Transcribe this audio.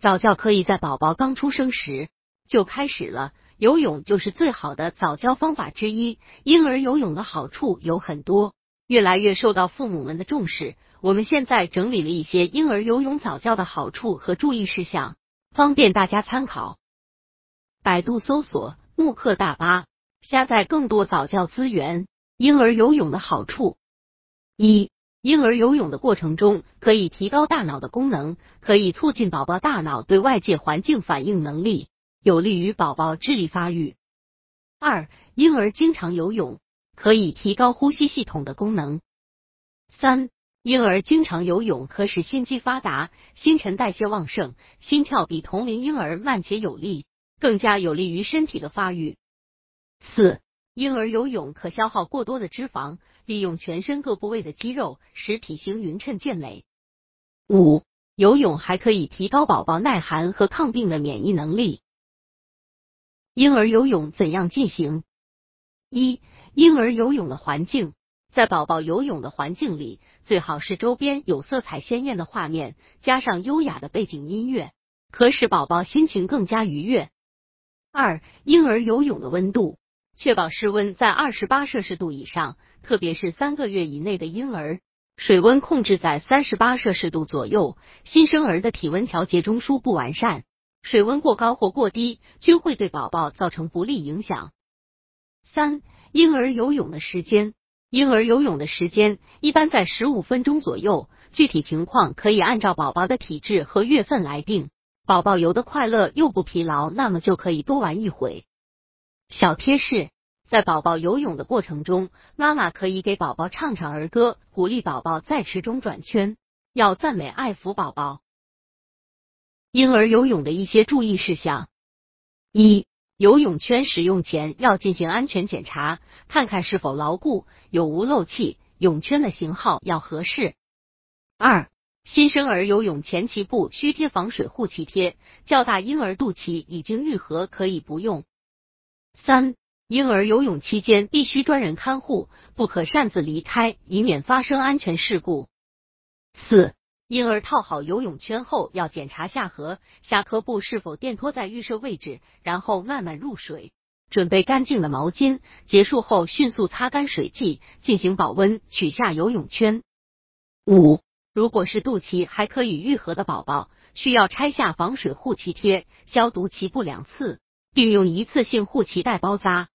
早教可以在宝宝刚出生时就开始了，游泳就是最好的早教方法之一。婴儿游泳的好处有很多，越来越受到父母们的重视。我们现在整理了一些婴儿游泳早教的好处和注意事项，方便大家参考。百度搜索“慕课大巴”，下载更多早教资源。婴儿游泳的好处：一。婴儿游泳的过程中，可以提高大脑的功能，可以促进宝宝大脑对外界环境反应能力，有利于宝宝智力发育。二、婴儿经常游泳可以提高呼吸系统的功能。三、婴儿经常游泳可使心肌发达，新陈代谢旺盛，心跳比同龄婴儿慢且有力，更加有利于身体的发育。四。婴儿游泳可消耗过多的脂肪，利用全身各部位的肌肉，使体型匀称健美。五、游泳还可以提高宝宝耐寒和抗病的免疫能力。婴儿游泳怎样进行？一、婴儿游泳的环境，在宝宝游泳的环境里，最好是周边有色彩鲜艳的画面，加上优雅的背景音乐，可使宝宝心情更加愉悦。二、婴儿游泳的温度。确保室温在二十八摄氏度以上，特别是三个月以内的婴儿，水温控制在三十八摄氏度左右。新生儿的体温调节中枢不完善，水温过高或过低均会对宝宝造成不利影响。三、婴儿游泳的时间，婴儿游泳的时间一般在十五分钟左右，具体情况可以按照宝宝的体质和月份来定。宝宝游得快乐又不疲劳，那么就可以多玩一会。小贴士：在宝宝游泳的过程中，妈妈可以给宝宝唱唱儿歌，鼓励宝宝在池中转圈，要赞美爱抚宝宝。婴儿游泳的一些注意事项：一、游泳圈使用前要进行安全检查，看看是否牢固，有无漏气，泳圈的型号要合适。二、新生儿游泳前脐部需贴防水护脐贴，较大婴儿肚脐已经愈合，可以不用。三、婴儿游泳期间必须专人看护，不可擅自离开，以免发生安全事故。四、婴儿套好游泳圈后，要检查下颌、下颌部是否垫托在预设位置，然后慢慢入水，准备干净的毛巾，结束后迅速擦干水迹，进行保温，取下游泳圈。五、如果是肚脐还可以愈合的宝宝，需要拆下防水护脐贴，消毒脐部两次。并用一次性护脐带包扎。